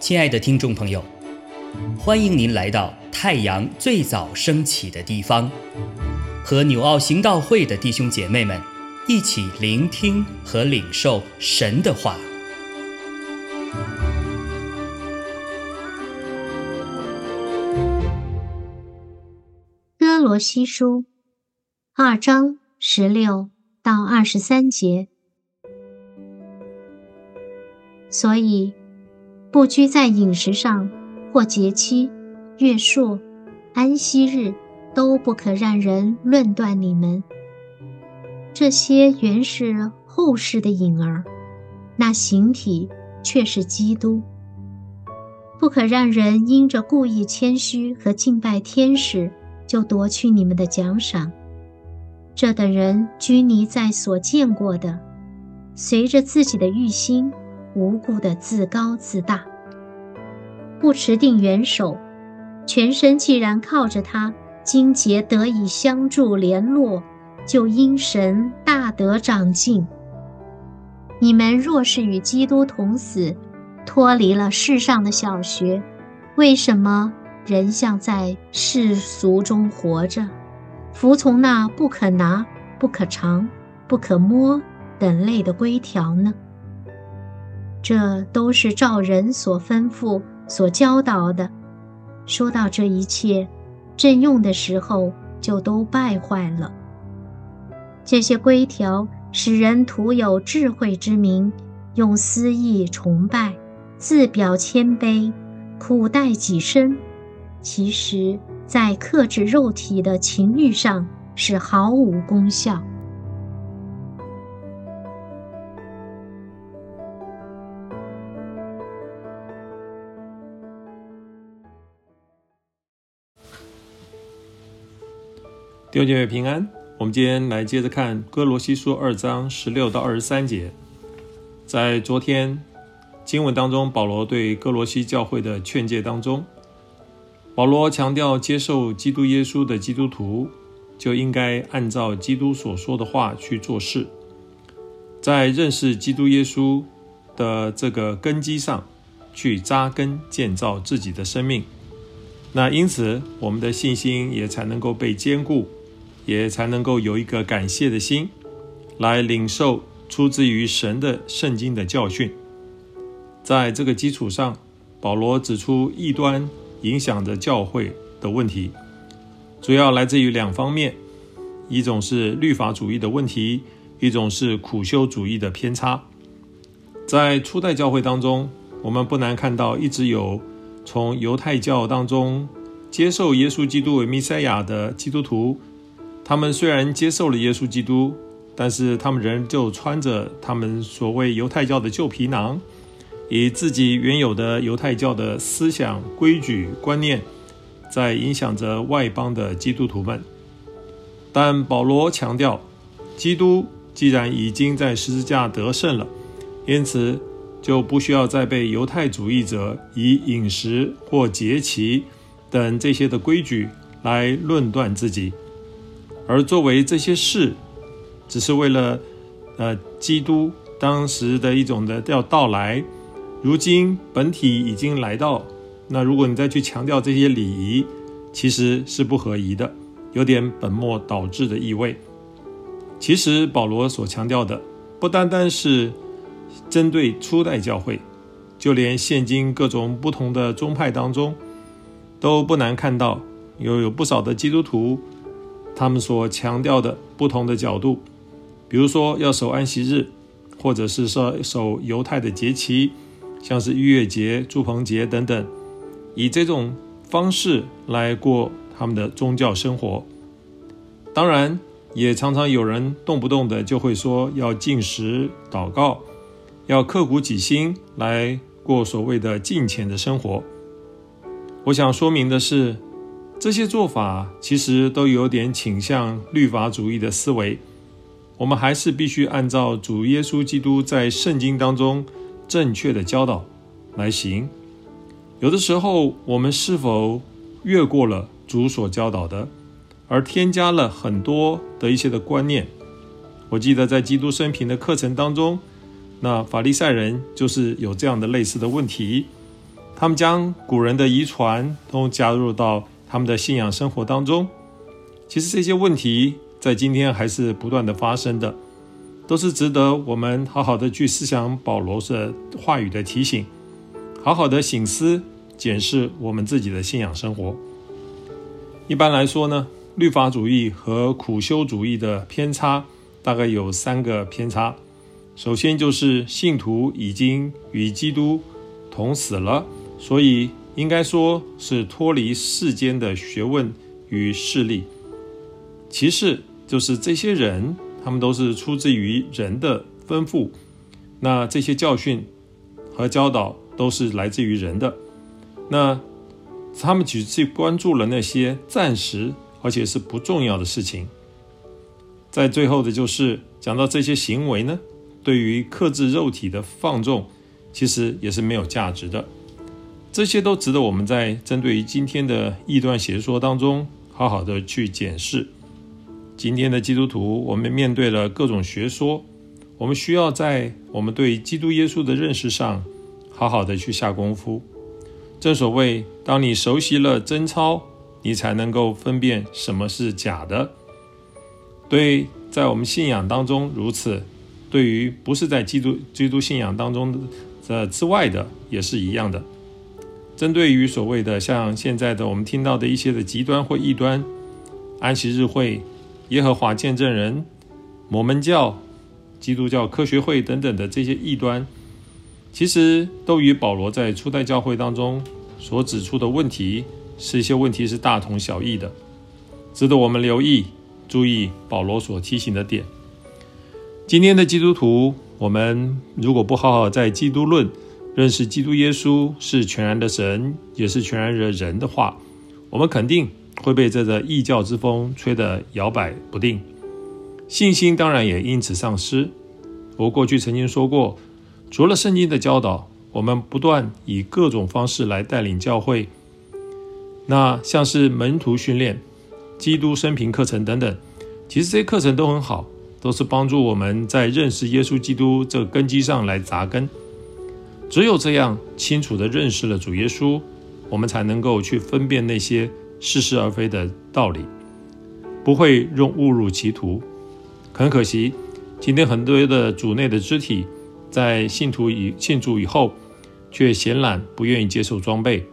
亲爱的听众朋友，欢迎您来到太阳最早升起的地方，和纽奥行道会的弟兄姐妹们一起聆听和领受神的话。哥罗西书二章十六到二十三节，所以。不拘在饮食上，或节期、月数、安息日，都不可让人论断你们。这些原是后世的影儿，那形体却是基督。不可让人因着故意谦虚和敬拜天使，就夺去你们的奖赏。这等人拘泥在所见过的，随着自己的欲心。无故的自高自大，不持定元首，全身既然靠着他，筋节得以相助联络，就因神大得长进。你们若是与基督同死，脱离了世上的小学，为什么仍像在世俗中活着，服从那不可拿、不可尝、不可摸等类的规条呢？这都是照人所吩咐、所教导的。说到这一切，正用的时候就都败坏了。这些规条使人徒有智慧之名，用私意崇拜，自表谦卑，苦待己身。其实，在克制肉体的情欲上是毫无功效。弟兄姐妹平安，我们今天来接着看哥罗西书二章十六到二十三节。在昨天经文当中，保罗对哥罗西教会的劝诫当中，保罗强调，接受基督耶稣的基督徒就应该按照基督所说的话去做事，在认识基督耶稣的这个根基上去扎根建造自己的生命。那因此，我们的信心也才能够被坚固。也才能够有一个感谢的心，来领受出自于神的圣经的教训。在这个基础上，保罗指出异端影响着教会的问题，主要来自于两方面：一种是律法主义的问题，一种是苦修主义的偏差。在初代教会当中，我们不难看到，一直有从犹太教当中接受耶稣基督为弥赛亚的基督徒。他们虽然接受了耶稣基督，但是他们仍旧穿着他们所谓犹太教的旧皮囊，以自己原有的犹太教的思想、规矩、观念，在影响着外邦的基督徒们。但保罗强调，基督既然已经在十字架得胜了，因此就不需要再被犹太主义者以饮食或节期等这些的规矩来论断自己。而作为这些事，只是为了，呃，基督当时的一种的要到来，如今本体已经来到，那如果你再去强调这些礼仪，其实是不合宜的，有点本末倒置的意味。其实保罗所强调的，不单单是针对初代教会，就连现今各种不同的宗派当中，都不难看到有有不少的基督徒。他们所强调的不同的角度，比如说要守安息日，或者是说守犹太的节期，像是逾越节、祝棚节等等，以这种方式来过他们的宗教生活。当然，也常常有人动不动的就会说要进食、祷告，要刻苦己心来过所谓的敬虔的生活。我想说明的是。这些做法其实都有点倾向律法主义的思维。我们还是必须按照主耶稣基督在圣经当中正确的教导来行。有的时候，我们是否越过了主所教导的，而添加了很多的一些的观念，我记得在基督生平的课程当中，那法利赛人就是有这样的类似的问题，他们将古人的遗传都加入到他们的信仰生活当中。其实这些问题在今天还是不断的发生的，都是值得我们好好的去思想保罗的话语的提醒，好好的醒思检视我们自己的信仰生活。一般来说呢，律法主义和苦修主义的偏差。大概有三个偏差。首先就是信徒已经与基督同死了，所以应该说是脱离世间的学问与势力。其次就是这些人，他们都是出自于人的吩咐，那这些教训和教导都是来自于人的。那他们只是关注了那些暂时而且是不重要的事情。在最后的就是讲到这些行为呢，对于克制肉体的放纵，其实也是没有价值的。这些都值得我们在针对于今天的异端邪说当中，好好的去检视。今天的基督徒，我们面对了各种学说，我们需要在我们对基督耶稣的认识上，好好的去下功夫。正所谓，当你熟悉了真操，你才能够分辨什么是假的。对，在我们信仰当中如此，对于不是在基督基督信仰当中的之外的，也是一样的。针对于所谓的像现在的我们听到的一些的极端或异端，安息日会、耶和华见证人、摩门教、基督教科学会等等的这些异端，其实都与保罗在初代教会当中所指出的问题，是一些问题是大同小异的，值得我们留意。注意保罗所提醒的点。今天的基督徒，我们如果不好好在基督论认识基督耶稣是全然的神，也是全然的人的话，我们肯定会被这个异教之风吹得摇摆不定，信心当然也因此丧失。我过去曾经说过，除了圣经的教导，我们不断以各种方式来带领教会，那像是门徒训练。基督生平课程等等，其实这些课程都很好，都是帮助我们在认识耶稣基督这根基上来扎根。只有这样清楚地认识了主耶稣，我们才能够去分辨那些似是而非的道理，不会用误入歧途。很可惜，今天很多的主内的肢体，在信徒以信主以后，却闲懒，不愿意接受装备，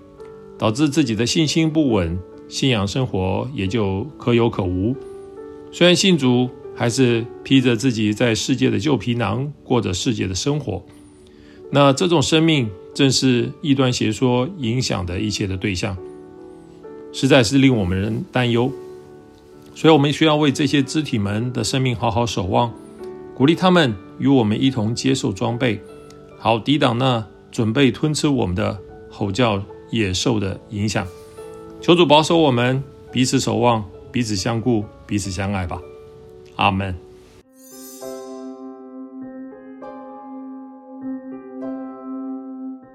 导致自己的信心不稳。信仰生活也就可有可无。虽然信主，还是披着自己在世界的旧皮囊，过着世界的生活。那这种生命，正是异端邪说影响的一切的对象，实在是令我们人担忧。所以，我们需要为这些肢体们的生命好好守望，鼓励他们与我们一同接受装备，好抵挡那准备吞吃我们的吼叫野兽的影响。求主保守我们，彼此守望，彼此相顾，彼此相爱吧。阿门。